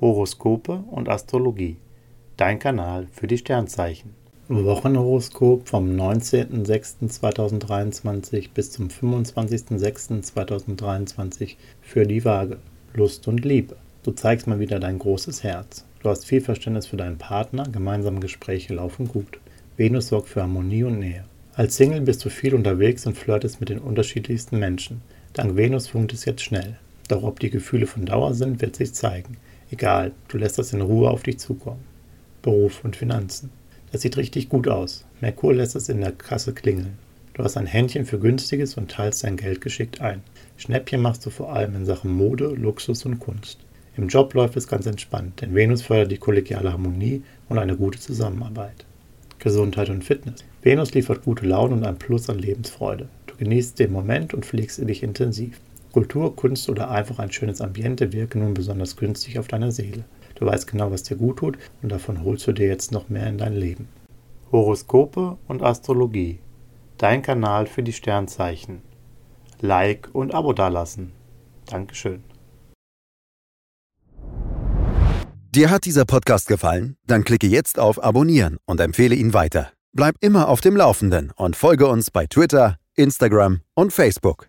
Horoskope und Astrologie. Dein Kanal für die Sternzeichen. Wochenhoroskop vom 19.06.2023 bis zum 25.06.2023 für die Waage. Lust und Liebe. Du zeigst mal wieder dein großes Herz. Du hast viel Verständnis für deinen Partner, gemeinsame Gespräche laufen gut. Venus sorgt für Harmonie und Nähe. Als Single bist du viel unterwegs und flirtest mit den unterschiedlichsten Menschen. Dank Venus funkt es jetzt schnell. Doch ob die Gefühle von Dauer sind, wird sich zeigen. Egal, du lässt das in Ruhe auf dich zukommen. Beruf und Finanzen. Das sieht richtig gut aus. Merkur lässt es in der Kasse klingeln. Du hast ein Händchen für Günstiges und teilst dein Geld geschickt ein. Schnäppchen machst du vor allem in Sachen Mode, Luxus und Kunst. Im Job läuft es ganz entspannt, denn Venus fördert die kollegiale Harmonie und eine gute Zusammenarbeit. Gesundheit und Fitness. Venus liefert gute Laune und ein Plus an Lebensfreude. Du genießt den Moment und pflegst dich intensiv. Kultur, Kunst oder einfach ein schönes Ambiente wirken nun besonders günstig auf deine Seele. Du weißt genau, was dir gut tut und davon holst du dir jetzt noch mehr in dein Leben. Horoskope und Astrologie. Dein Kanal für die Sternzeichen. Like und Abo dalassen. Dankeschön. Dir hat dieser Podcast gefallen? Dann klicke jetzt auf Abonnieren und empfehle ihn weiter. Bleib immer auf dem Laufenden und folge uns bei Twitter, Instagram und Facebook.